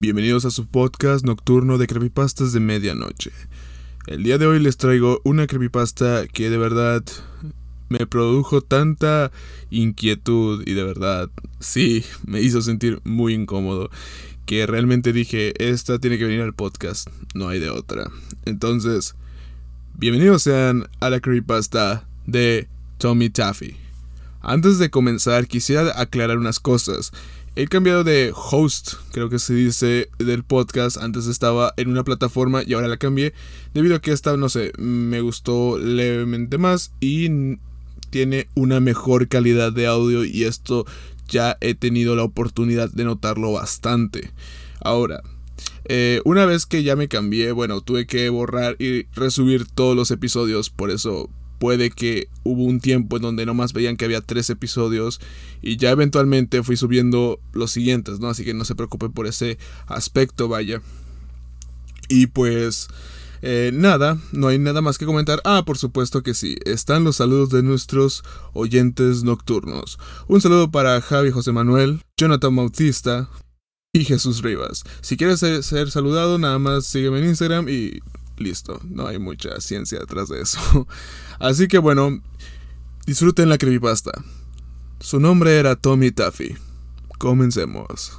Bienvenidos a su podcast nocturno de creepypastas de medianoche. El día de hoy les traigo una creepypasta que de verdad me produjo tanta inquietud y de verdad, sí, me hizo sentir muy incómodo que realmente dije, esta tiene que venir al podcast, no hay de otra. Entonces, bienvenidos sean a la creepypasta de Tommy Taffy. Antes de comenzar, quisiera aclarar unas cosas. He cambiado de host, creo que se dice, del podcast. Antes estaba en una plataforma y ahora la cambié. Debido a que esta, no sé, me gustó levemente más y tiene una mejor calidad de audio y esto ya he tenido la oportunidad de notarlo bastante. Ahora, eh, una vez que ya me cambié, bueno, tuve que borrar y resubir todos los episodios, por eso puede que hubo un tiempo en donde nomás veían que había tres episodios y ya eventualmente fui subiendo los siguientes, ¿no? Así que no se preocupen por ese aspecto, vaya. Y pues... Eh, nada, no hay nada más que comentar. Ah, por supuesto que sí. Están los saludos de nuestros oyentes nocturnos. Un saludo para Javi José Manuel, Jonathan Bautista y Jesús Rivas. Si quieres ser, ser saludado, nada más sígueme en Instagram y listo. No hay mucha ciencia detrás de eso. Así que bueno, disfruten la creepypasta. Su nombre era Tommy Taffy. Comencemos.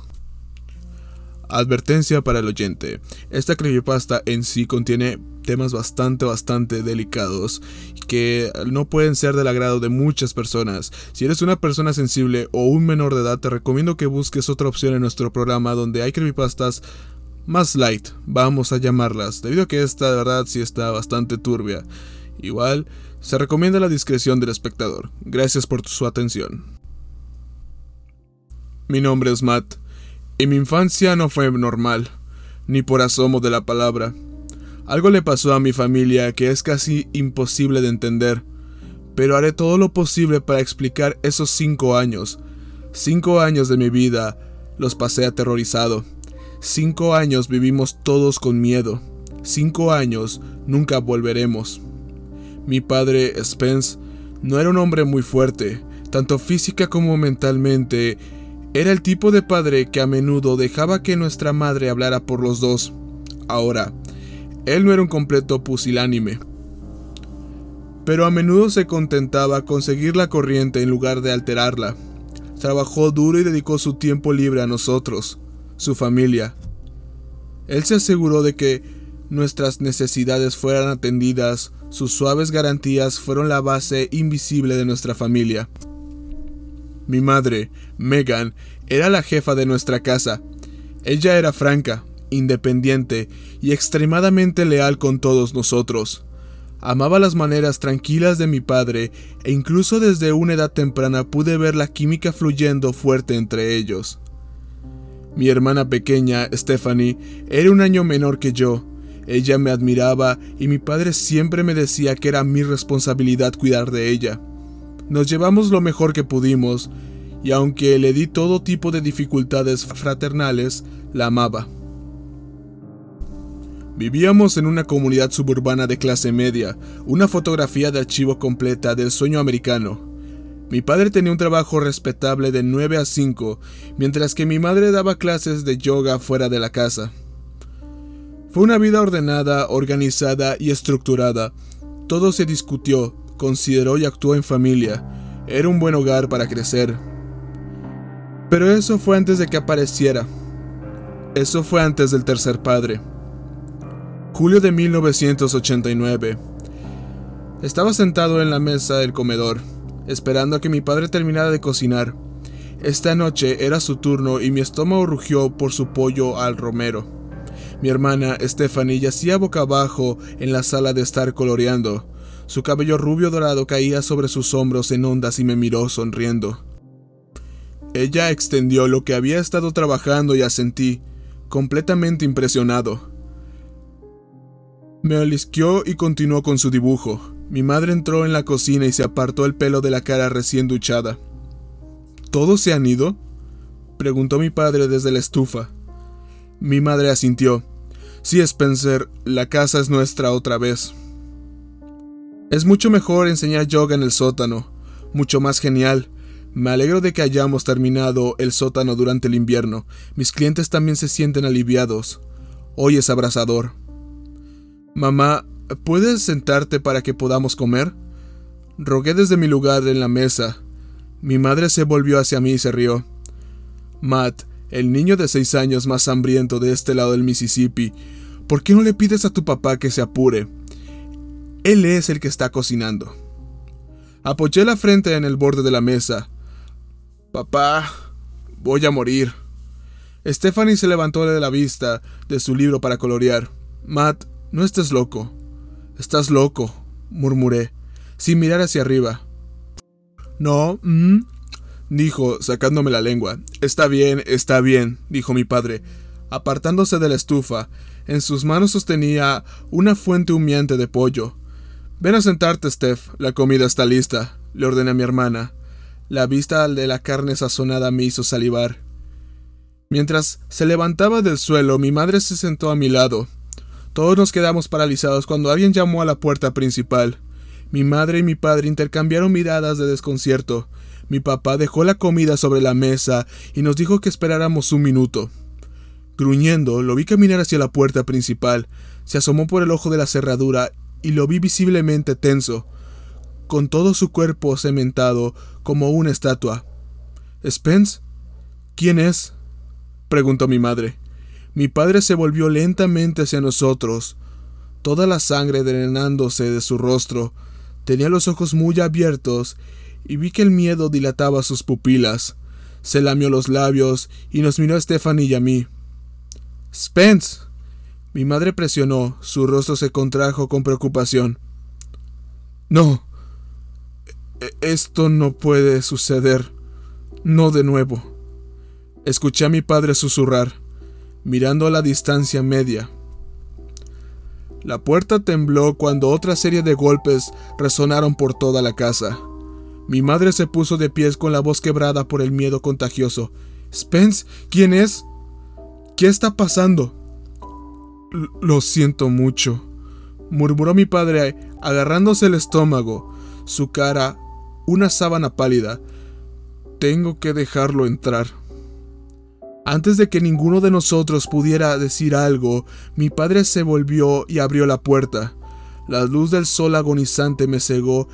Advertencia para el oyente. Esta creepypasta en sí contiene temas bastante, bastante delicados que no pueden ser del agrado de muchas personas. Si eres una persona sensible o un menor de edad, te recomiendo que busques otra opción en nuestro programa donde hay creepypastas más light, vamos a llamarlas, debido a que esta de verdad sí está bastante turbia. Igual, se recomienda la discreción del espectador. Gracias por su atención. Mi nombre es Matt, y mi infancia no fue normal, ni por asomo de la palabra. Algo le pasó a mi familia que es casi imposible de entender, pero haré todo lo posible para explicar esos cinco años. Cinco años de mi vida los pasé aterrorizado Cinco años vivimos todos con miedo. Cinco años nunca volveremos. Mi padre, Spence, no era un hombre muy fuerte, tanto física como mentalmente. Era el tipo de padre que a menudo dejaba que nuestra madre hablara por los dos. Ahora, él no era un completo pusilánime, pero a menudo se contentaba con seguir la corriente en lugar de alterarla. Trabajó duro y dedicó su tiempo libre a nosotros su familia. Él se aseguró de que nuestras necesidades fueran atendidas, sus suaves garantías fueron la base invisible de nuestra familia. Mi madre, Megan, era la jefa de nuestra casa. Ella era franca, independiente y extremadamente leal con todos nosotros. Amaba las maneras tranquilas de mi padre e incluso desde una edad temprana pude ver la química fluyendo fuerte entre ellos. Mi hermana pequeña, Stephanie, era un año menor que yo. Ella me admiraba y mi padre siempre me decía que era mi responsabilidad cuidar de ella. Nos llevamos lo mejor que pudimos, y aunque le di todo tipo de dificultades fraternales, la amaba. Vivíamos en una comunidad suburbana de clase media, una fotografía de archivo completa del sueño americano. Mi padre tenía un trabajo respetable de 9 a 5, mientras que mi madre daba clases de yoga fuera de la casa. Fue una vida ordenada, organizada y estructurada. Todo se discutió, consideró y actuó en familia. Era un buen hogar para crecer. Pero eso fue antes de que apareciera. Eso fue antes del tercer padre. Julio de 1989. Estaba sentado en la mesa del comedor esperando a que mi padre terminara de cocinar. Esta noche era su turno y mi estómago rugió por su pollo al romero. Mi hermana Stephanie yacía boca abajo en la sala de estar coloreando. Su cabello rubio dorado caía sobre sus hombros en ondas y me miró sonriendo. Ella extendió lo que había estado trabajando y asentí, completamente impresionado. Me alisqueó y continuó con su dibujo. Mi madre entró en la cocina y se apartó el pelo de la cara recién duchada. ¿Todos se han ido? preguntó mi padre desde la estufa. Mi madre asintió. Sí, Spencer, la casa es nuestra otra vez. Es mucho mejor enseñar yoga en el sótano, mucho más genial, Me alegro de que hayamos terminado el sótano durante el invierno. Mis clientes también se sienten aliviados. Hoy es abrasador. Mamá, ¿puedes sentarte para que podamos comer? Rogué desde mi lugar en la mesa. Mi madre se volvió hacia mí y se rió. Matt, el niño de seis años más hambriento de este lado del Mississippi, ¿por qué no le pides a tu papá que se apure? Él es el que está cocinando. Apoyé la frente en el borde de la mesa. Papá, voy a morir. Stephanie se levantó de la vista de su libro para colorear. Matt, no estés loco. Estás loco, murmuré, sin mirar hacia arriba. No, mm", dijo, sacándome la lengua. Está bien, está bien, dijo mi padre, apartándose de la estufa. En sus manos sostenía una fuente humeante de pollo. Ven a sentarte, Steph. La comida está lista, le ordené a mi hermana. La vista de la carne sazonada me hizo salivar. Mientras se levantaba del suelo, mi madre se sentó a mi lado. Todos nos quedamos paralizados cuando alguien llamó a la puerta principal. Mi madre y mi padre intercambiaron miradas de desconcierto. Mi papá dejó la comida sobre la mesa y nos dijo que esperáramos un minuto. Gruñendo, lo vi caminar hacia la puerta principal. Se asomó por el ojo de la cerradura y lo vi visiblemente tenso, con todo su cuerpo cementado como una estatua. ¿Spence? ¿Quién es? preguntó mi madre. Mi padre se volvió lentamente hacia nosotros, toda la sangre drenándose de su rostro. Tenía los ojos muy abiertos y vi que el miedo dilataba sus pupilas. Se lamió los labios y nos miró a Stephanie y a mí. Spence. Mi madre presionó, su rostro se contrajo con preocupación. No. E-, esto no puede suceder. No de nuevo. Escuché a mi padre susurrar, mirando a la distancia media. La puerta tembló cuando otra serie de golpes resonaron por toda la casa. Mi madre se puso de pies con la voz quebrada por el miedo contagioso. Spence, ¿quién es? ¿Qué está pasando? Lo siento mucho, murmuró mi padre agarrándose el estómago, su cara una sábana pálida. Tengo que dejarlo entrar. Antes de que ninguno de nosotros pudiera decir algo, mi padre se volvió y abrió la puerta. La luz del sol agonizante me cegó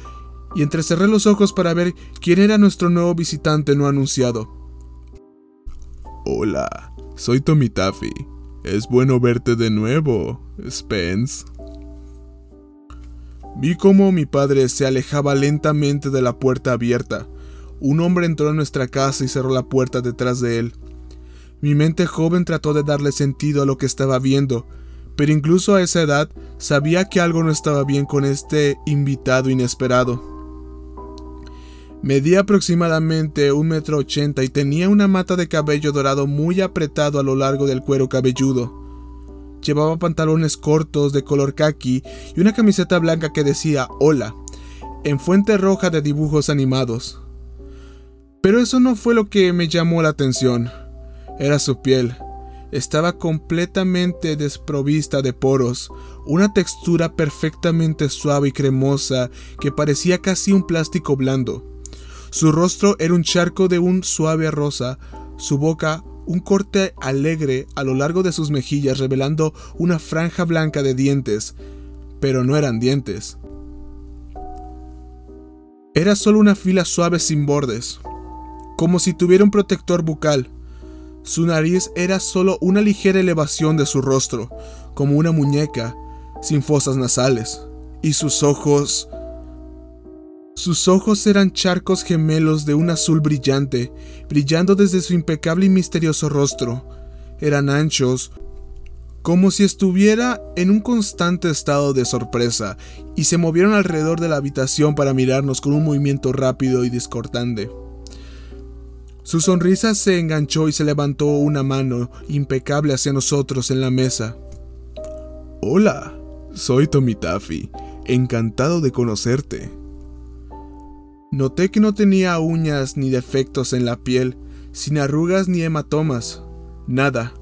y entrecerré los ojos para ver quién era nuestro nuevo visitante no anunciado. Hola, soy Tommy Taffy. Es bueno verte de nuevo, Spence. Vi cómo mi padre se alejaba lentamente de la puerta abierta. Un hombre entró en nuestra casa y cerró la puerta detrás de él. Mi mente joven trató de darle sentido a lo que estaba viendo, pero incluso a esa edad sabía que algo no estaba bien con este invitado inesperado. Medía aproximadamente un metro ochenta y tenía una mata de cabello dorado muy apretado a lo largo del cuero cabelludo. Llevaba pantalones cortos de color khaki y una camiseta blanca que decía Hola, en fuente roja de dibujos animados. Pero eso no fue lo que me llamó la atención. Era su piel. Estaba completamente desprovista de poros, una textura perfectamente suave y cremosa que parecía casi un plástico blando. Su rostro era un charco de un suave rosa, su boca un corte alegre a lo largo de sus mejillas revelando una franja blanca de dientes, pero no eran dientes. Era solo una fila suave sin bordes, como si tuviera un protector bucal. Su nariz era solo una ligera elevación de su rostro, como una muñeca, sin fosas nasales, y sus ojos sus ojos eran charcos gemelos de un azul brillante, brillando desde su impecable y misterioso rostro. Eran anchos, como si estuviera en un constante estado de sorpresa, y se movieron alrededor de la habitación para mirarnos con un movimiento rápido y discordante. Su sonrisa se enganchó y se levantó una mano impecable hacia nosotros en la mesa. Hola, soy Tommy Taffy, encantado de conocerte. Noté que no tenía uñas ni defectos en la piel, sin arrugas ni hematomas, nada.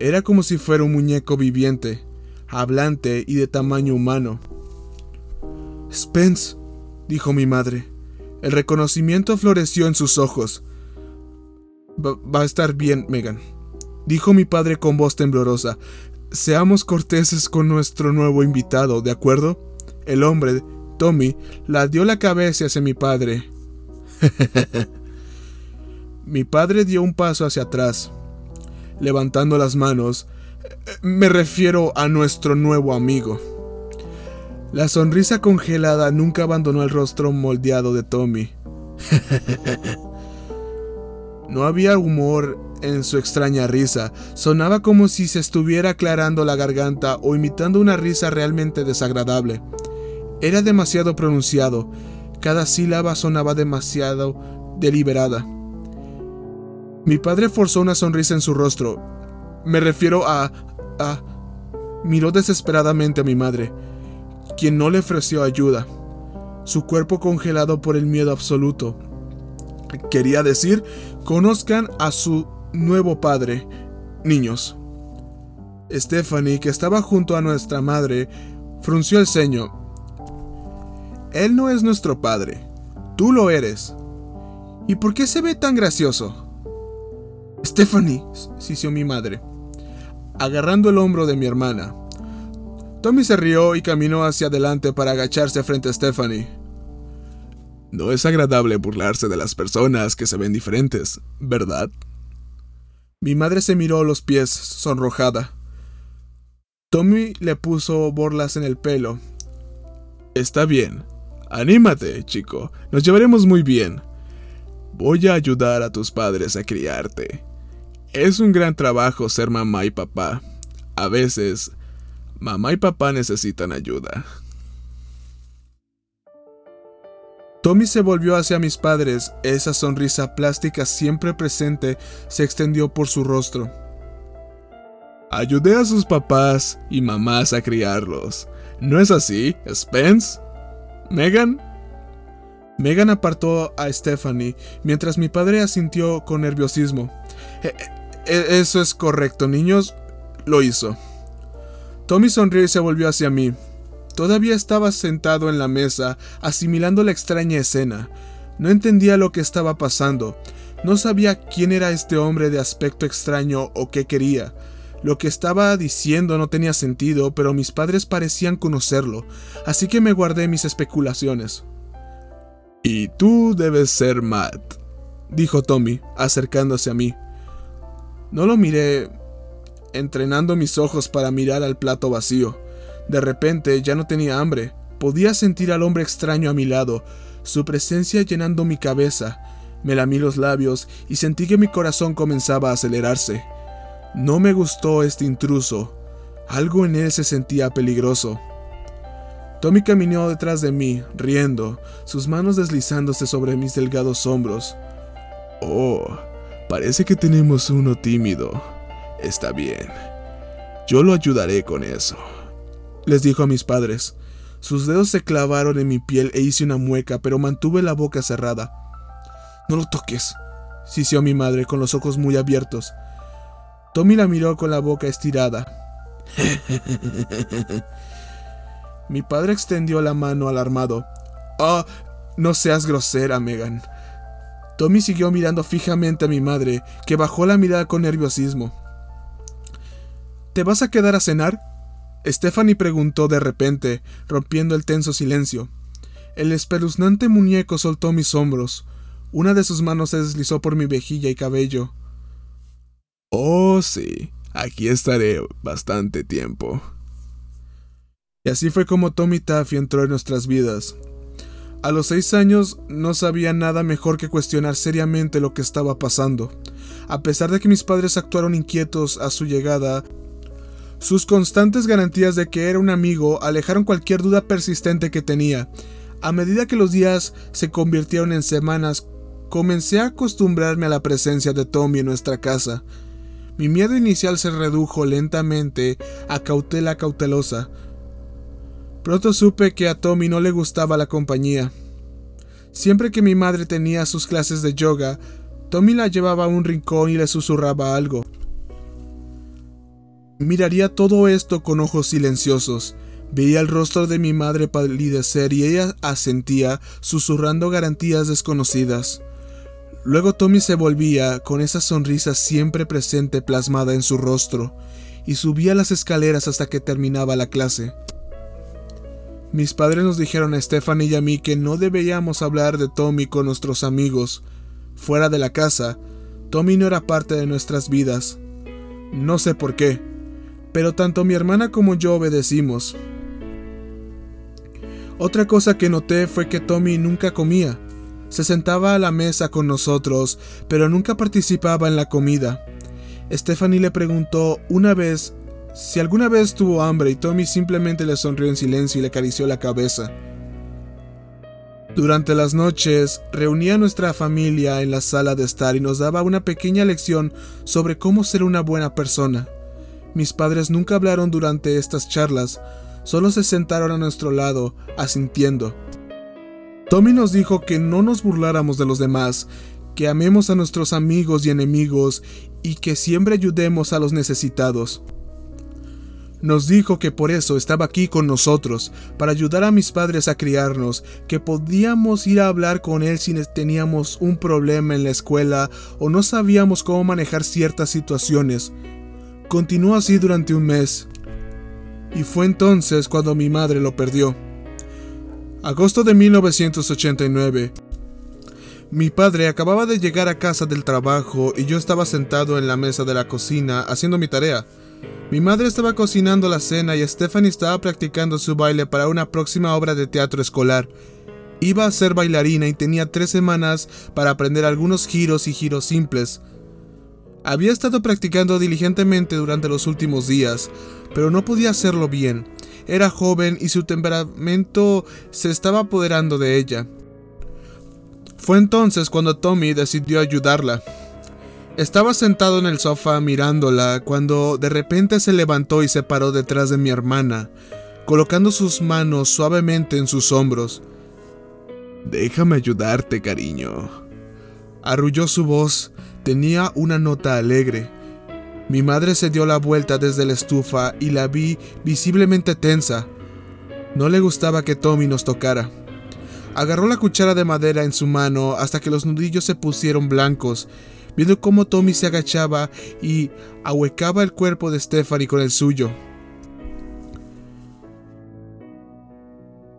Era como si fuera un muñeco viviente, hablante y de tamaño humano. Spence, dijo mi madre, El reconocimiento floreció en sus ojos. Va, a estar bien, Megan, dijo mi padre con voz temblorosa. Seamos corteses con nuestro nuevo invitado, ¿de acuerdo? El hombre, Tommy, la dio la cabeza hacia mi padre. mi padre dio un paso hacia atrás, levantando las manos. Me refiero a nuestro nuevo amigo. La sonrisa congelada nunca abandonó el rostro moldeado de Tommy. no había humor en su extraña risa. Sonaba como si se estuviera aclarando la garganta o imitando una risa realmente desagradable. Era demasiado pronunciado. Cada sílaba sonaba demasiado deliberada. Mi padre forzó una sonrisa en su rostro. Me refiero a... a... Miró desesperadamente a mi madre quien no le ofreció ayuda, su cuerpo congelado por el miedo absoluto. Quería decir, conozcan a su nuevo padre, niños. Stephanie, que estaba junto a nuestra madre, frunció el ceño. Él no es nuestro padre, tú lo eres. ¿Y por qué se ve tan gracioso? Stephanie, sisió mi madre, agarrando el hombro de mi hermana. Tommy se rió y caminó hacia adelante para agacharse frente a Stephanie. No es agradable burlarse de las personas que se ven diferentes, ¿verdad? Mi madre se miró los pies, sonrojada. Tommy le puso borlas en el pelo. Está bien. Anímate, chico. Nos llevaremos muy bien. Voy a ayudar a tus padres a criarte. Es un gran trabajo ser mamá y papá. A veces Mamá y papá necesitan ayuda. Tommy se volvió hacia mis padres, esa sonrisa plástica siempre presente se extendió por su rostro. Ayudé a sus papás y mamás a criarlos. ¿No es así, Spence? ¿Megan? Megan apartó a Stephanie mientras mi padre asintió con nerviosismo. E, e, eso es correcto, niños. Lo hizo. Tommy sonrió y se volvió hacia mí. Todavía estaba sentado en la mesa, asimilando la extraña escena. No entendía lo que estaba pasando. No sabía quién era este hombre de aspecto extraño o qué quería. Lo que estaba diciendo no tenía sentido, pero mis padres parecían conocerlo, así que me guardé mis especulaciones. Y tú debes ser Matt, dijo Tommy, acercándose a mí. No lo miré, entrenando mis ojos para mirar al plato vacío. De repente ya no tenía hambre. Podía sentir al hombre extraño a mi lado, su presencia llenando mi cabeza. Me lamí los labios y sentí que mi corazón comenzaba a acelerarse. No me gustó este intruso. Algo en él se sentía peligroso. Tommy caminó detrás de mí, riendo, sus manos deslizándose sobre mis delgados hombros. Oh, parece que tenemos uno tímido. Está bien. Yo lo ayudaré con eso. Les dijo a mis padres. Sus dedos se clavaron en mi piel e hice una mueca, pero mantuve la boca cerrada. No lo toques, sisió mi madre con los ojos muy abiertos. Tommy la miró con la boca estirada. mi padre extendió la mano alarmado. Oh, no seas grosera, Megan. Tommy siguió mirando fijamente a mi madre, que bajó la mirada con nerviosismo. ¿Te vas a quedar a cenar? Stephanie preguntó de repente, rompiendo el tenso silencio. El espeluznante muñeco soltó mis hombros. Una de sus manos se deslizó por mi vejilla y cabello. Oh, sí, aquí estaré bastante tiempo. Y así fue como Tommy Taffy entró en nuestras vidas. A los seis años no sabía nada mejor que cuestionar seriamente lo que estaba pasando. A pesar de que mis padres actuaron inquietos a su llegada, sus constantes garantías de que era un amigo alejaron cualquier duda persistente que tenía. A medida que los días se convirtieron en semanas, comencé a acostumbrarme a la presencia de Tommy en nuestra casa. Mi miedo inicial se redujo lentamente a cautela cautelosa. Pronto supe que a Tommy no le gustaba la compañía. Siempre que mi madre tenía sus clases de yoga, Tommy la llevaba a un rincón y le susurraba algo. Miraría todo esto con ojos silenciosos, Veía el rostro de mi madre palidecer y ella asentía, susurrando garantías desconocidas. Luego Tommy se volvía, con esa sonrisa siempre presente plasmada en su rostro, y subía las escaleras hasta que terminaba la clase. Mis padres nos dijeron a Stephanie y a mí que no debíamos hablar de Tommy con nuestros amigos. Fuera de la casa, Tommy no era parte de nuestras vidas. No sé por qué, pero tanto mi hermana como yo obedecimos. Otra cosa que noté fue que Tommy nunca comía. Se sentaba a la mesa con nosotros, pero nunca participaba en la comida. Stephanie le preguntó una vez si alguna vez tuvo hambre y Tommy simplemente le sonrió en silencio y le acarició la cabeza. Durante las noches, reunía a nuestra familia en la sala de estar y nos daba una pequeña lección sobre cómo ser una buena persona. Mis padres nunca hablaron durante estas charlas, solo se sentaron a nuestro lado, asintiendo. Tommy nos dijo que no nos burláramos de los demás, que amemos a nuestros amigos y enemigos y que siempre ayudemos a los necesitados. Nos dijo que por eso estaba aquí con nosotros, para ayudar a mis padres a criarnos, que podíamos ir a hablar con él si teníamos un problema en la escuela o no sabíamos cómo manejar ciertas situaciones. Continuó así durante un mes. Y fue entonces cuando mi madre lo perdió. Agosto de 1989. Mi padre acababa de llegar a casa del trabajo y yo estaba sentado en la mesa de la cocina haciendo mi tarea. Mi madre estaba cocinando la cena y Stephanie estaba practicando su baile para una próxima obra de teatro escolar. Iba a ser bailarina y tenía tres semanas para aprender algunos giros y giros simples. Había estado practicando diligentemente durante los últimos días, pero no podía hacerlo bien. Era joven y su temperamento se estaba apoderando de ella. Fue entonces cuando Tommy decidió ayudarla. Estaba sentado en el sofá mirándola cuando de repente se levantó y se paró detrás de mi hermana, colocando sus manos suavemente en sus hombros. Déjame ayudarte, cariño. Arrulló su voz, tenía una nota alegre. Mi madre se dio la vuelta desde la estufa y la vi visiblemente tensa. No le gustaba que Tommy nos tocara. Agarró la cuchara de madera en su mano hasta que los nudillos se pusieron blancos, viendo cómo Tommy se agachaba y ahuecaba el cuerpo de Stephanie con el suyo.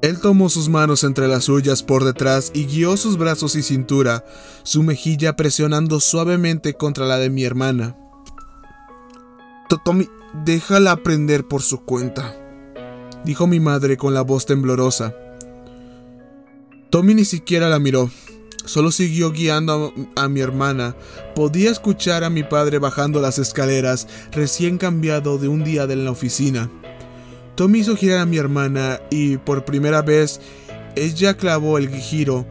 Él tomó sus manos entre las suyas por detrás y guió sus brazos y cintura, su mejilla presionando suavemente contra la de mi hermana. Tommy, déjala aprender por su cuenta, dijo mi madre con la voz temblorosa. Tommy ni siquiera la miró, solo siguió guiando a, a, mi hermana. Podía escuchar a mi padre bajando las escaleras, recién cambiado de un día de la oficina. Tommy hizo girar a mi hermana y por primera vez ella clavó el giro.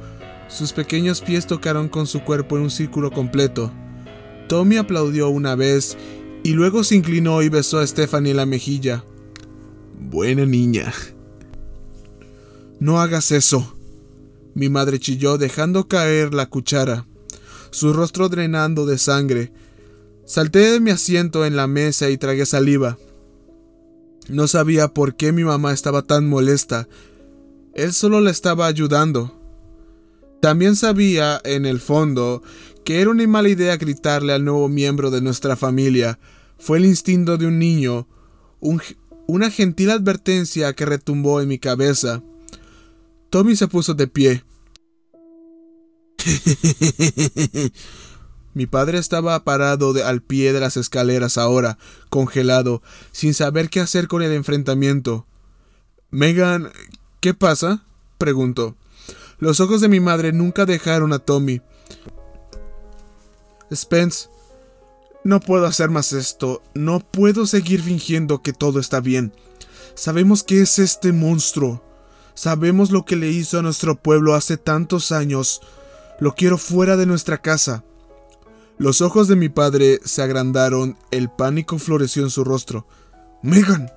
Sus pequeños pies tocaron con su cuerpo en un círculo completo. Tommy aplaudió una vez y luego se inclinó y besó a Stephanie en la mejilla. Buena niña. No hagas eso. Mi madre chilló dejando caer la cuchara, su rostro drenando de sangre. Salté de mi asiento en la mesa y tragué saliva. No sabía por qué mi mamá estaba tan molesta. Él solo la estaba ayudando. También sabía, en el fondo, que era una mala idea gritarle al nuevo miembro de nuestra familia. Fue el instinto de un niño, un, una gentil advertencia que retumbó en mi cabeza. Tommy se puso de pie. mi padre estaba parado al pie de las escaleras ahora, congelado, sin saber qué hacer con el enfrentamiento. Megan, ¿qué pasa? preguntó. Los ojos de mi madre nunca dejaron a Tommy. Spence, no puedo hacer más esto. No puedo seguir fingiendo que todo está bien. Sabemos que es este monstruo. Sabemos lo que le hizo a nuestro pueblo hace tantos años. Lo quiero fuera de nuestra casa. Los ojos de mi padre se agrandaron, el pánico floreció en su rostro. Megan.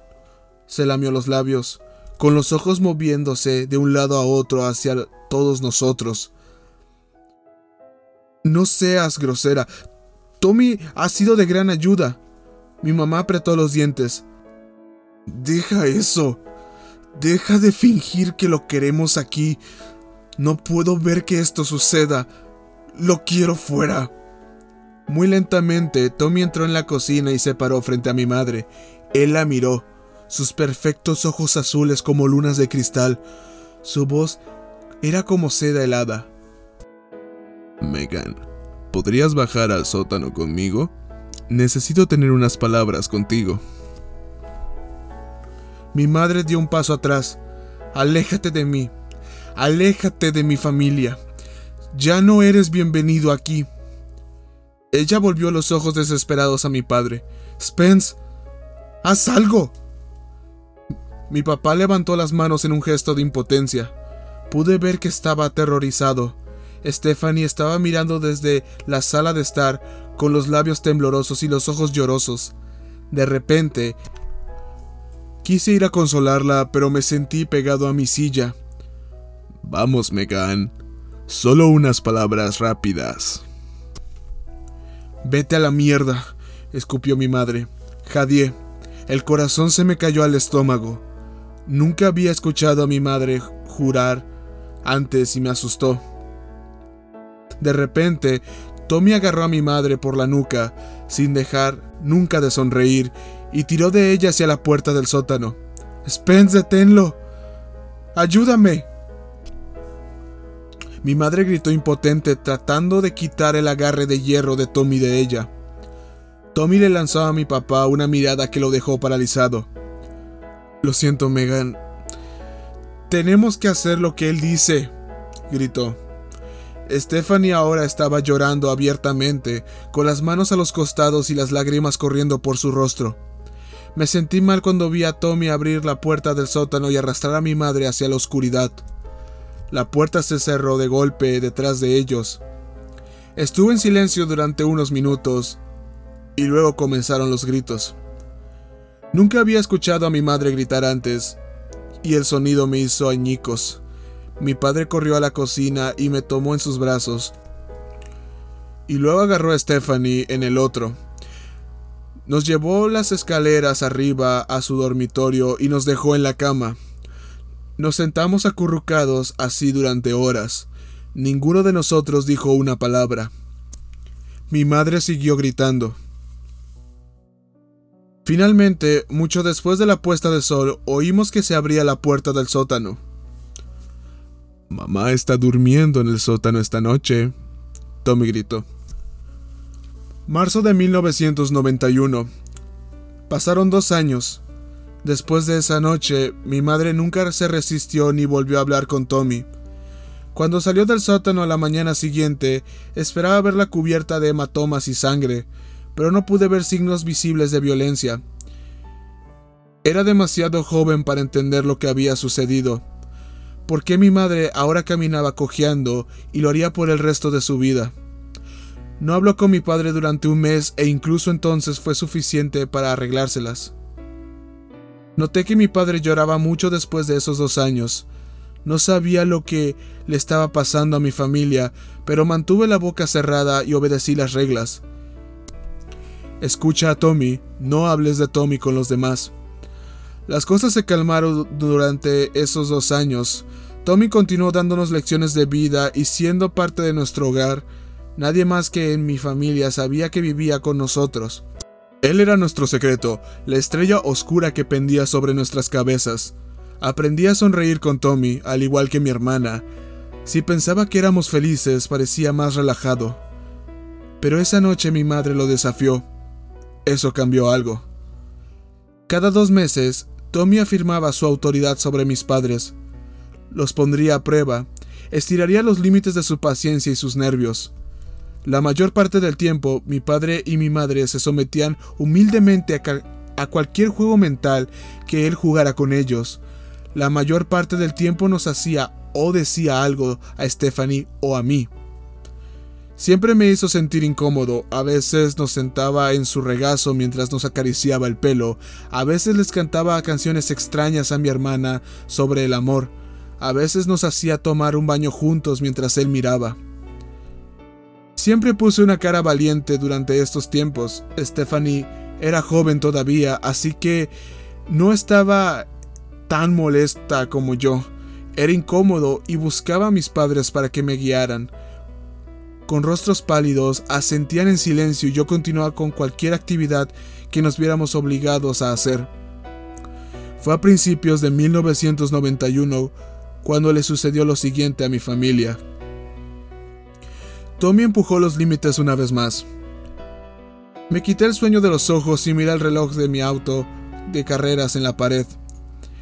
Se lamió los labios, con los ojos moviéndose de un lado a otro hacia todos nosotros. No seas grosera. Tommy ha sido de gran ayuda. Mi mamá apretó los dientes. Deja eso. Deja de fingir que lo queremos aquí. No puedo ver que esto suceda. Lo quiero fuera. Muy lentamente, Tommy entró en la cocina y se paró frente a mi madre. Él la miró, sus perfectos ojos azules como lunas de cristal. Su voz era como seda helada. Megan, ¿podrías bajar al sótano conmigo? Necesito tener unas palabras contigo. Mi madre dio un paso atrás. Aléjate de mí. Aléjate de mi familia. Ya no eres bienvenido aquí. Ella volvió los ojos desesperados a mi padre. Spence, haz algo. Mi papá levantó las manos en un gesto de impotencia. Pude ver que estaba aterrorizado. Stephanie estaba mirando desde la sala de estar, con los labios temblorosos y los ojos llorosos. De repente, quise ir a consolarla, pero me sentí pegado a mi silla. Vamos, Megan. Solo unas palabras rápidas. Vete a la mierda, escupió mi madre. Jadie, el corazón se me cayó al estómago. Nunca había escuchado a mi madre jurar antes y me asustó. De repente, Tommy agarró a mi madre por la nuca, sin dejar nunca de sonreír, y tiró de ella hacia la puerta del sótano. Spence, deténlo. Ayúdame. Mi madre gritó impotente, tratando de quitar el agarre de hierro de Tommy de ella. Tommy le lanzó a mi papá una mirada que lo dejó paralizado. Lo siento, Megan. Tenemos que hacer lo que él dice, gritó. Stephanie ahora estaba llorando abiertamente, con las manos a los costados y las lágrimas corriendo por su rostro. Me sentí mal cuando vi a Tommy abrir la puerta del sótano y arrastrar a mi madre hacia la oscuridad. La puerta se cerró de golpe detrás de ellos. Estuve en silencio durante unos minutos y luego comenzaron los gritos. Nunca había escuchado a mi madre gritar antes y el sonido me hizo añicos. Mi padre corrió a la cocina y me tomó en sus brazos. Y luego agarró a Stephanie en el otro. Nos llevó las escaleras arriba a su dormitorio y nos dejó en la cama. Nos sentamos acurrucados así durante horas. Ninguno de nosotros dijo una palabra. Mi madre siguió gritando. Finalmente, mucho después de la puesta de sol, oímos que se abría la puerta del sótano. Mamá está durmiendo en el sótano esta noche, Tommy gritó. Marzo de 1991. Pasaron dos años. Después de esa noche, mi madre nunca se resistió ni volvió a hablar con Tommy. Cuando salió del sótano a la mañana siguiente, esperaba verla cubierta de hematomas y sangre, pero no pude ver signos visibles de violencia. Era demasiado joven para entender lo que había sucedido. ¿Por qué mi madre ahora caminaba cojeando y lo haría por el resto de su vida? No habló con mi padre durante un mes e incluso entonces fue suficiente para arreglárselas. Noté que mi padre lloraba mucho después de esos dos años. No sabía lo que le estaba pasando a mi familia, pero mantuve la boca cerrada y obedecí las reglas. Escucha a Tommy, no hables de Tommy con los demás. Las cosas se calmaron durante esos dos años. Tommy continuó dándonos lecciones de vida y siendo parte de nuestro hogar, nadie más que en mi familia sabía que vivía con nosotros. Él era nuestro secreto, la estrella oscura que pendía sobre nuestras cabezas. Aprendí a sonreír con Tommy, al igual que mi hermana. Si pensaba que éramos felices, parecía más relajado. Pero esa noche mi madre lo desafió. Eso cambió algo. Cada dos meses, Tommy afirmaba su autoridad sobre mis padres. Los pondría a prueba, estiraría los límites de su paciencia y sus nervios. La mayor parte del tiempo, mi padre y mi madre se sometían humildemente a, cualquier juego mental que él jugara con ellos. La mayor parte del tiempo nos hacía o decía algo a Stephanie o a mí. Siempre me hizo sentir incómodo, a veces nos sentaba en su regazo mientras nos acariciaba el pelo, a veces les cantaba canciones extrañas a mi hermana sobre el amor, a veces nos hacía tomar un baño juntos mientras él miraba. Siempre puse una cara valiente durante estos tiempos. Stephanie era joven todavía, así que no estaba tan molesta como yo. Era incómodo y buscaba a mis padres para que me guiaran. Con rostros pálidos, asentían en silencio y yo continuaba con cualquier actividad que nos viéramos obligados a hacer. Fue a principios de 1991 cuando le sucedió lo siguiente a mi familia. Tommy empujó los límites una vez más. Me quité el sueño de los ojos y miré el reloj de mi auto de carreras en la pared.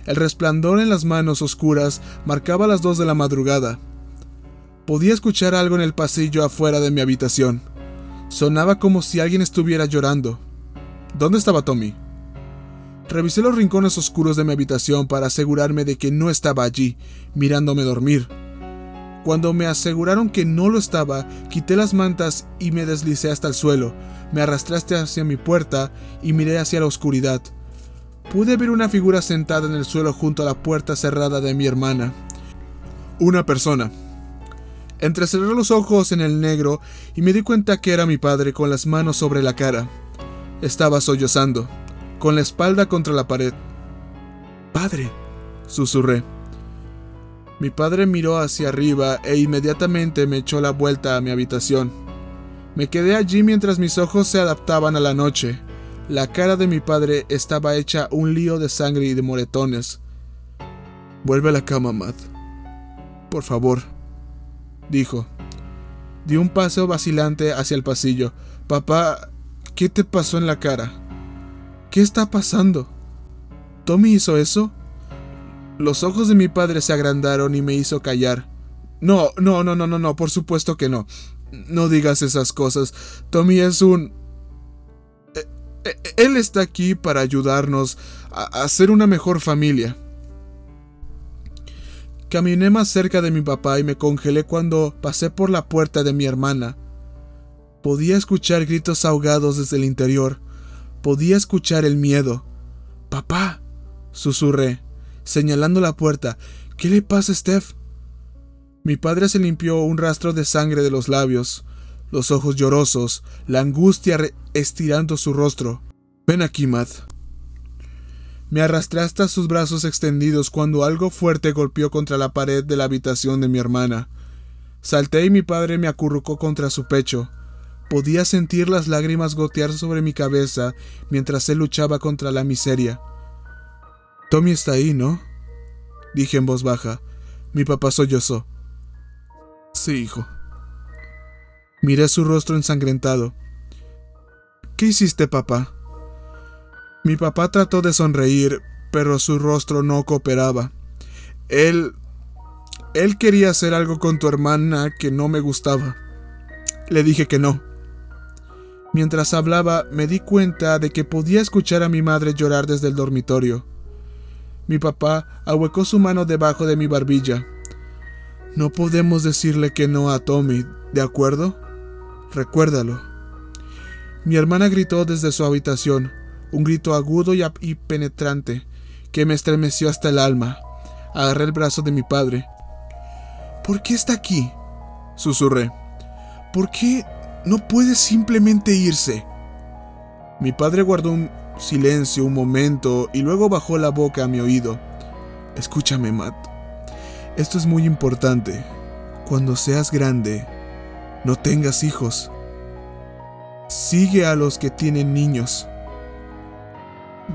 El resplandor en las manos oscuras marcaba las dos de la madrugada. Podía escuchar algo en el pasillo afuera de mi habitación. Sonaba como si alguien estuviera llorando. ¿Dónde estaba Tommy? Revisé los rincones oscuros de mi habitación para asegurarme de que no estaba allí, mirándome dormir. Cuando me aseguraron que no lo estaba, quité las mantas y me deslicé hasta el suelo. Me arrastraste hacia mi puerta y miré hacia la oscuridad. Pude ver una figura sentada en el suelo junto a la puerta cerrada de mi hermana. Una persona. Entrecerré los ojos en el negro y me di cuenta que era mi padre con las manos sobre la cara. Estaba sollozando con la espalda contra la pared. Padre, susurré. Mi padre miró hacia arriba e inmediatamente me echó la vuelta a mi habitación. Me quedé allí mientras mis ojos se adaptaban a la noche. La cara de mi padre estaba hecha un lío de sangre y de moretones. Vuelve a la cama, Matt. Por favor, dijo. Di un paso vacilante hacia el pasillo. Papá, ¿qué te pasó en la cara? ¿Qué está pasando? ¿Tommy hizo eso? Los ojos de mi padre se agrandaron y me hizo callar. No, no, no, no, no, no, por supuesto que no. No digas esas cosas. Tommy es un... E, e, él está aquí para ayudarnos a, ser una mejor familia. Caminé más cerca de mi papá y me congelé cuando pasé por la puerta de mi hermana. Podía escuchar gritos ahogados desde el interior. Podía escuchar el miedo. Papá, susurré, señalando la puerta. ¿Qué le pasa, Steph? Mi padre se limpió un rastro de sangre de los labios, los ojos llorosos, la angustia estirando su rostro. Ven aquí, Matt. Me arrastré hasta sus brazos extendidos cuando algo fuerte golpeó contra la pared de la habitación de mi hermana. Salté y mi padre me acurrucó contra su pecho. Podía sentir las lágrimas gotear sobre mi cabeza mientras él luchaba contra la miseria. Tommy está ahí, ¿no? Dije en voz baja. Mi papá sollozó. Sí, hijo. Miré su rostro ensangrentado. ¿Qué hiciste, papá? Mi papá trató de sonreír, pero su rostro no cooperaba. Él... Él quería hacer algo con tu hermana que no me gustaba. Le dije que no. Mientras hablaba, me di cuenta de que podía escuchar a mi madre llorar desde el dormitorio. Mi papá ahuecó su mano debajo de mi barbilla. No podemos decirle que no a Tommy, ¿de acuerdo? Recuérdalo. Mi hermana gritó desde su habitación, un grito agudo y, penetrante que me estremeció hasta el alma. Agarré el brazo de mi padre. ¿Por qué está aquí? Susurré. ¿Por qué no puede simplemente irse. Mi padre guardó un silencio un momento y luego bajó la boca a mi oído. Escúchame, Matt. Esto es muy importante. Cuando seas grande, no tengas hijos. Sigue a los que tienen niños.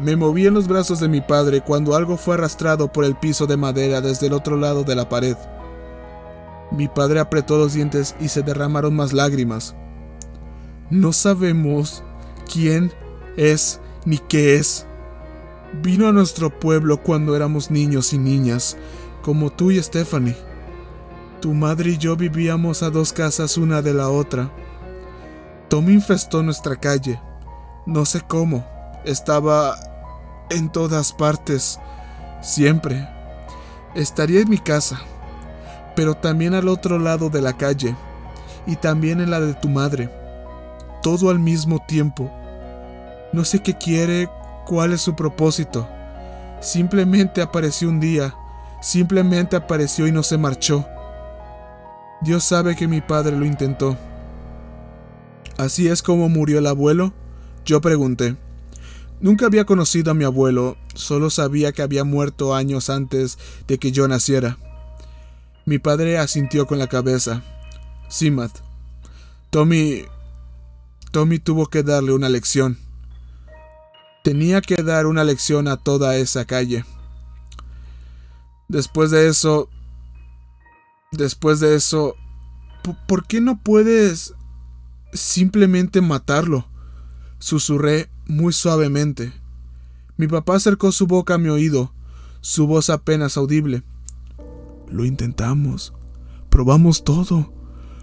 Me moví en los brazos de mi padre cuando algo fue arrastrado por el piso de madera desde el otro lado de la pared. Mi padre apretó los dientes y se derramaron más lágrimas. No sabemos quién es ni qué es. Vino a nuestro pueblo cuando éramos niños y niñas, como tú y Stephanie. Tu madre y yo vivíamos a dos casas una de la otra. Tommy infestó nuestra calle. No sé cómo. Estaba en todas partes. Siempre. Estaría en mi casa. Pero también al otro lado de la calle. Y también en la de tu madre todo al mismo tiempo. No sé qué quiere, cuál es su propósito. Simplemente apareció un día, simplemente apareció y no se marchó. Dios sabe que mi padre lo intentó. ¿Así es como murió el abuelo? Yo pregunté. Nunca había conocido a mi abuelo, solo sabía que había muerto años antes de que yo naciera. Mi padre asintió con la cabeza. Sí, Matt. Tommy... Tommy tuvo que darle una lección. Tenía que dar una lección a toda esa calle. Después de eso... Después de eso... ¿Por qué no puedes simplemente matarlo? Susurré muy suavemente. Mi papá acercó su boca a mi oído, su voz apenas audible. Lo intentamos. Probamos todo.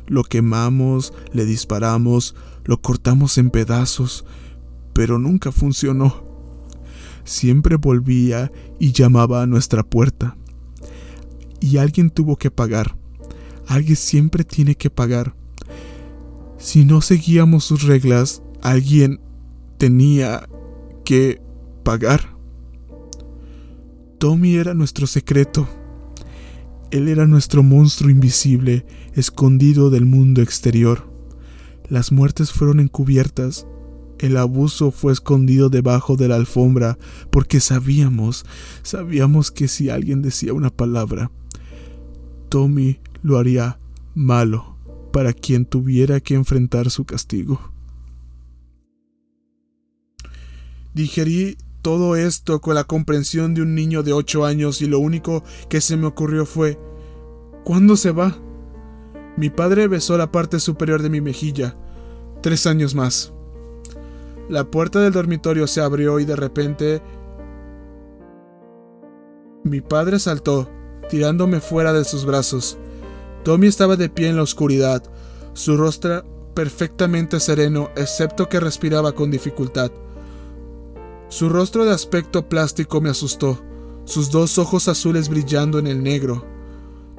Lo quemamos, le disparamos, lo cortamos en pedazos, pero nunca funcionó. Siempre volvía y llamaba a nuestra puerta. Y alguien tuvo que pagar. Alguien siempre tiene que pagar. Si no seguíamos sus reglas, alguien tenía que pagar. Tommy era nuestro secreto. Él era nuestro monstruo invisible, escondido del mundo exterior. Las muertes fueron encubiertas. El abuso fue escondido debajo de la alfombra porque sabíamos, sabíamos que si alguien decía una palabra, Tommy lo haría malo para quien tuviera que enfrentar su castigo. Digerí todo esto con la comprensión de un niño de ocho años y lo único que se me ocurrió fue ¿Cuándo se va? Mi padre besó la parte superior de mi mejilla. Tres años más. La puerta del dormitorio se abrió y de repente mi padre saltó, tirándome fuera de sus brazos. Tommy estaba de pie en la oscuridad, su rostro perfectamente sereno, excepto que respiraba con dificultad. Su rostro de aspecto plástico me asustó, sus dos ojos azules brillando en el negro.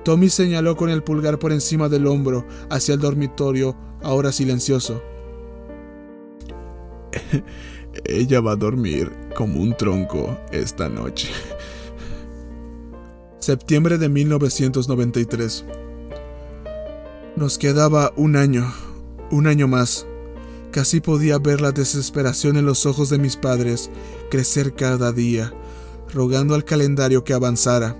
Tommy señaló con el pulgar por encima del hombro hacia el dormitorio, ahora silencioso. Ella va a dormir como un tronco esta noche. Septiembre de 1993. Nos quedaba un año, un año más. Casi podía ver la desesperación en los ojos de mis padres crecer cada día, rogando al calendario que avanzara.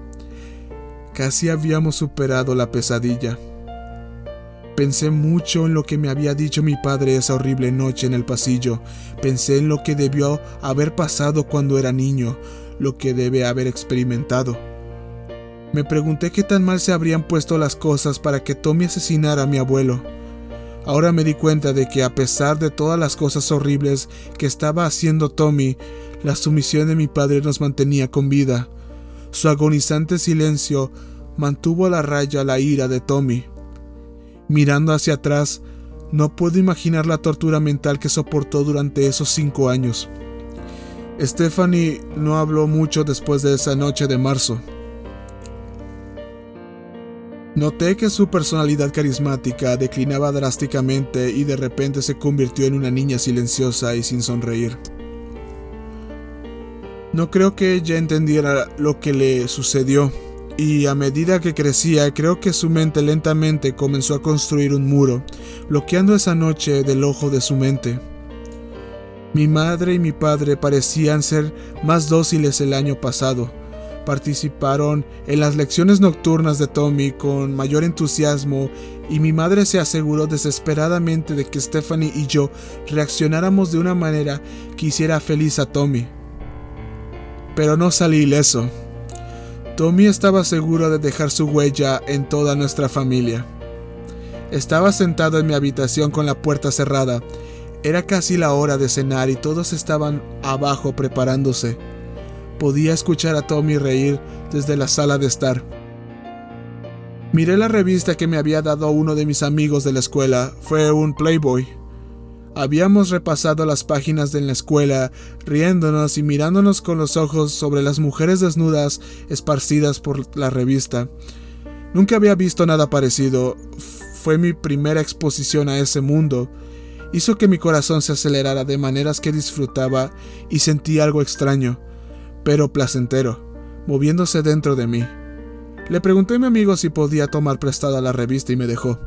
Casi habíamos superado la pesadilla. Pensé mucho en lo que me había dicho mi padre esa horrible noche en el pasillo. Pensé en lo que debió haber pasado cuando era niño, lo que debe haber experimentado. Me pregunté qué tan mal se habrían puesto las cosas para que Tommy asesinara a mi abuelo. Ahora me di cuenta de que a pesar de todas las cosas horribles que estaba haciendo Tommy, la sumisión de mi padre nos mantenía con vida. Su agonizante silencio mantuvo a la raya la ira de Tommy. Mirando hacia atrás, no puedo imaginar la tortura mental que soportó durante esos cinco años. Stephanie no habló mucho después de esa noche de marzo. Noté que su personalidad carismática declinaba drásticamente y de repente se convirtió en una niña silenciosa y sin sonreír. No creo que ella entendiera lo que le sucedió, y a medida que crecía creo que su mente lentamente comenzó a construir un muro, bloqueando esa noche del ojo de su mente. Mi madre y mi padre parecían ser más dóciles el año pasado, participaron en las lecciones nocturnas de Tommy con mayor entusiasmo y mi madre se aseguró desesperadamente de que Stephanie y yo reaccionáramos de una manera que hiciera feliz a Tommy. Pero no salí ileso. Tommy estaba seguro de dejar su huella en toda nuestra familia. Estaba sentado en mi habitación con la puerta cerrada. Era casi la hora de cenar y todos estaban abajo preparándose. Podía escuchar a Tommy reír desde la sala de estar. Miré la revista que me había dado uno de mis amigos de la escuela. Fue un Playboy. Habíamos repasado las páginas de la escuela, riéndonos y mirándonos con los ojos sobre las mujeres desnudas esparcidas por la revista. Nunca había visto nada parecido. Fue mi primera exposición a ese mundo. Hizo que mi corazón se acelerara de maneras que disfrutaba y sentí algo extraño pero placentero, moviéndose dentro de mí. Le pregunté a mi amigo si podía tomar prestada la revista y me dejó.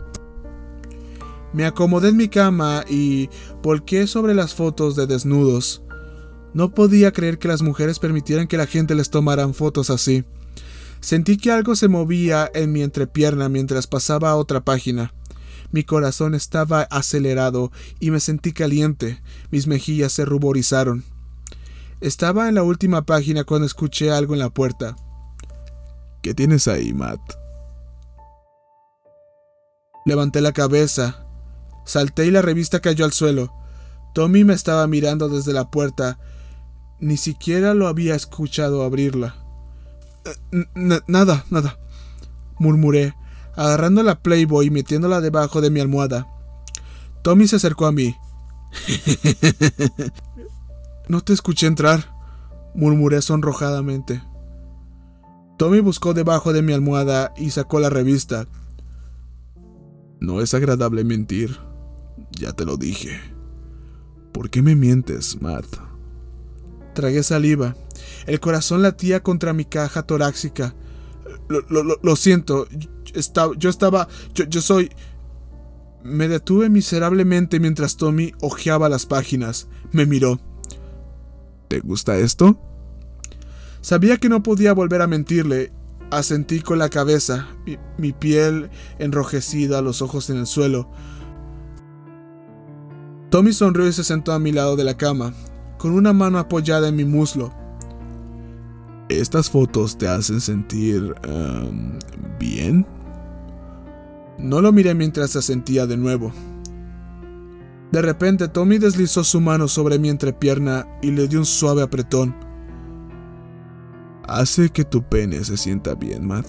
Me acomodé en mi cama y volqué sobre las fotos de desnudos. No podía creer que las mujeres permitieran que la gente les tomaran fotos así. Sentí que algo se movía en mi entrepierna mientras pasaba a otra página. Mi corazón estaba acelerado y me sentí caliente. Mis mejillas se ruborizaron. Estaba en la última página cuando escuché algo en la puerta. ¿Qué tienes ahí, Matt? Levanté la cabeza. Salté y la revista cayó al suelo. Tommy me estaba mirando desde la puerta. Ni siquiera lo había escuchado abrirla. Eh, nada, nada, murmuré, agarrando la Playboy y metiéndola debajo de mi almohada. Tommy se acercó a mí. no te escuché entrar, murmuré sonrojadamente. Tommy buscó debajo de mi almohada y sacó la revista. No es agradable mentir, ya te lo dije. ¿Por qué me mientes, Matt? Tragué saliva. El corazón latía contra mi caja torácica. Lo, siento. yo estaba. Yo, soy. Me detuve miserablemente mientras Tommy hojeaba las páginas. Me miró. ¿Te gusta esto? Sabía que no podía volver a mentirle. Asentí con la cabeza, mi piel enrojecida, los ojos en el suelo. Tommy sonrió y se sentó a mi lado de la cama con una mano apoyada en mi muslo. ¿Estas fotos te hacen sentir em, bien? No lo miré mientras se sentía de nuevo. De repente Tommy deslizó su mano sobre mi entrepierna y le dio un suave apretón. Hace que tu pene se sienta bien, Matt.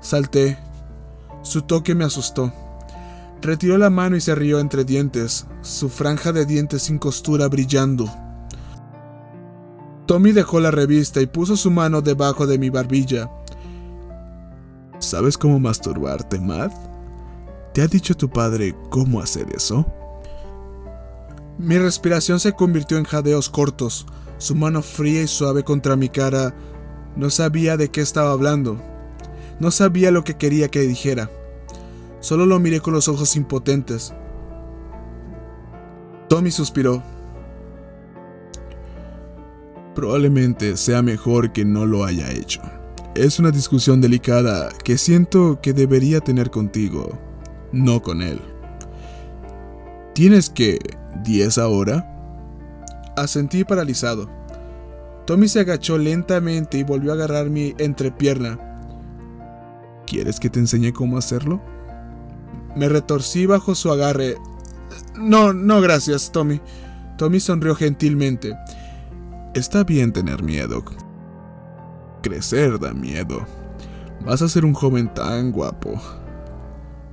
Salté. Su toque me asustó. Retiró la mano y se rió entre dientes, su franja de dientes sin costura brillando. Tommy dejó la revista y puso su mano debajo de mi barbilla. ¿Sabes cómo masturbarte, Matt? ¿Te ha dicho tu padre cómo hacer eso? Mi respiración se convirtió en jadeos cortos. Su mano fría y suave contra mi cara. No sabía de qué estaba hablando. No sabía lo que quería que dijera. Solo lo miré con los ojos impotentes. Tommy suspiró. Probablemente sea mejor que no lo haya hecho. Es una discusión delicada que siento que debería tener contigo, no con él. ¿Tienes que 10 ahora? Asentí paralizado. Tommy se agachó lentamente y volvió a agarrar mi entrepierna. ¿Quieres que te enseñe cómo hacerlo? Me retorcí bajo su agarre. No, no, gracias, Tommy. Tommy sonrió gentilmente. Está bien tener miedo. Crecer da miedo. Vas a ser un joven tan guapo.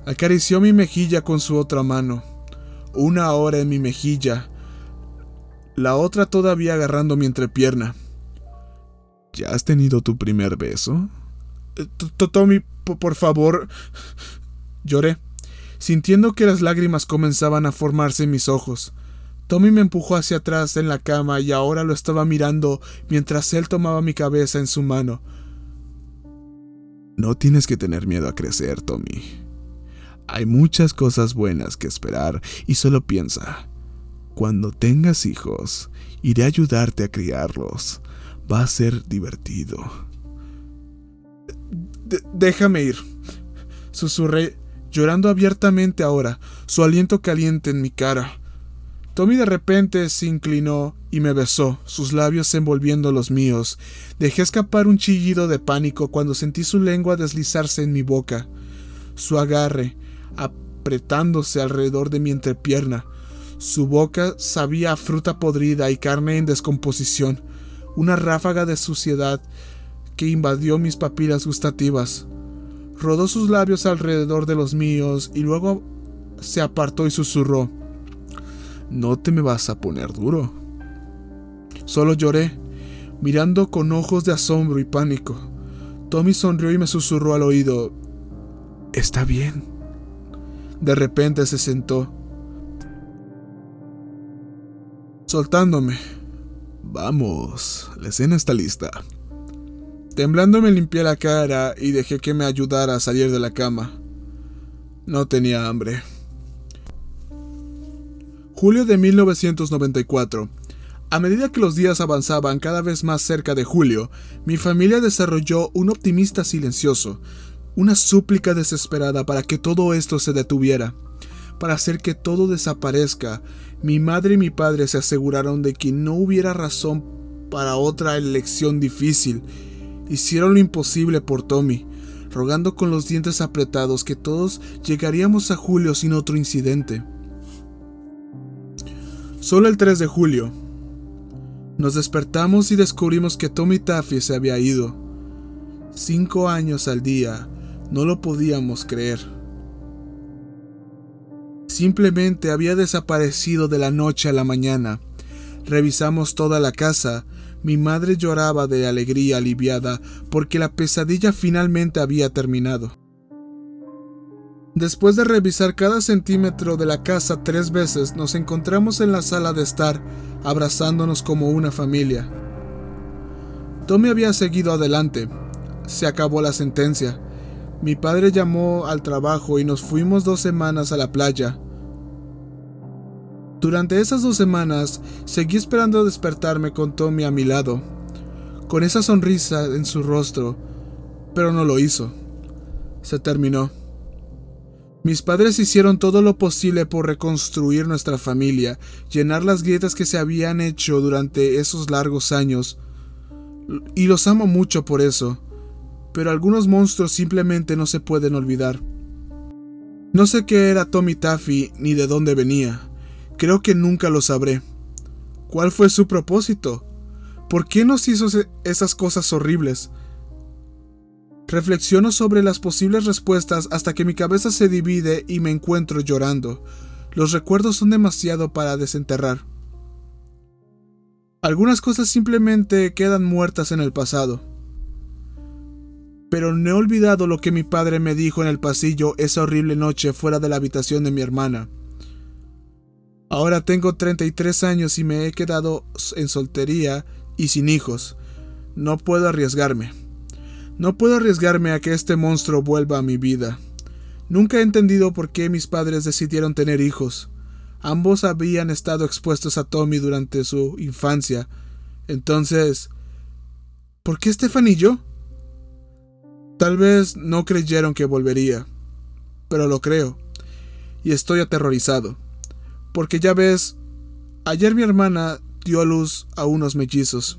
Acarició mi mejilla con su otra mano. Una hora en mi mejilla. La otra todavía agarrando mi entrepierna. ¿Ya has tenido tu primer beso? Eh, Tommy, por favor. Lloré sintiendo que las lágrimas comenzaban a formarse en mis ojos. Tommy me empujó hacia atrás en la cama y ahora lo estaba mirando mientras él tomaba mi cabeza en su mano. No tienes que tener miedo a crecer, Tommy. Hay muchas cosas buenas que esperar y solo piensa, cuando tengas hijos, iré a ayudarte a criarlos. Va a ser divertido. déjame ir, susurré llorando abiertamente ahora, su aliento caliente en mi cara. Tommy de repente se inclinó y me besó, sus labios envolviendo los míos. Dejé escapar un chillido de pánico cuando sentí su lengua deslizarse en mi boca, su agarre apretándose alrededor de mi entrepierna. Su boca sabía a fruta podrida y carne en descomposición, una ráfaga de suciedad que invadió mis papilas gustativas rodó sus labios alrededor de los míos y luego se apartó y susurró. No te me vas a poner duro. Solo lloré, mirando con ojos de asombro y pánico. Tommy sonrió y me susurró al oído. Está bien. De repente se sentó, soltándome. Vamos, la escena está lista. Temblando me limpié la cara y dejé que me ayudara a salir de la cama. No tenía hambre. Julio de 1994. A medida que los días avanzaban cada vez más cerca de julio, mi familia desarrolló un optimista silencioso, una súplica desesperada para que todo esto se detuviera, para hacer que todo desaparezca. Mi madre y mi padre se aseguraron de que no hubiera razón para otra elección difícil. Hicieron lo imposible por Tommy, rogando con los dientes apretados que todos llegaríamos a julio sin otro incidente. Solo el 3 de julio. Nos despertamos y descubrimos que Tommy Taffy se había ido. Cinco años al día. No lo podíamos creer. Simplemente había desaparecido de la noche a la mañana. Revisamos toda la casa. Mi madre lloraba de alegría aliviada porque la pesadilla finalmente había terminado. Después de revisar cada centímetro de la casa tres veces, nos encontramos en la sala de estar, abrazándonos como una familia. Tommy había seguido adelante. Se acabó la sentencia. Mi padre llamó al trabajo y nos fuimos dos semanas a la playa. Durante esas dos semanas seguí esperando despertarme con Tommy a mi lado, con esa sonrisa en su rostro, pero no lo hizo. Se terminó. Mis padres hicieron todo lo posible por reconstruir nuestra familia, llenar las grietas que se habían hecho durante esos largos años, y los amo mucho por eso, pero algunos monstruos simplemente no se pueden olvidar. No sé qué era Tommy Taffy ni de dónde venía. Creo que nunca lo sabré. ¿Cuál fue su propósito? ¿Por qué nos hizo esas cosas horribles? Reflexiono sobre las posibles respuestas hasta que mi cabeza se divide y me encuentro llorando. Los recuerdos son demasiado para desenterrar. Algunas cosas simplemente quedan muertas en el pasado. Pero no he olvidado lo que mi padre me dijo en el pasillo esa horrible noche fuera de la habitación de mi hermana. Ahora tengo 33 años y me he quedado en soltería y sin hijos. No puedo arriesgarme. No puedo arriesgarme a que este monstruo vuelva a mi vida. Nunca he entendido por qué mis padres decidieron tener hijos. Ambos habían estado expuestos a Tommy durante su infancia. Entonces, ¿por qué Stefan y yo? Tal vez no creyeron que volvería, pero lo creo. Y estoy aterrorizado. Porque ya ves, ayer mi hermana dio a luz a unos mellizos.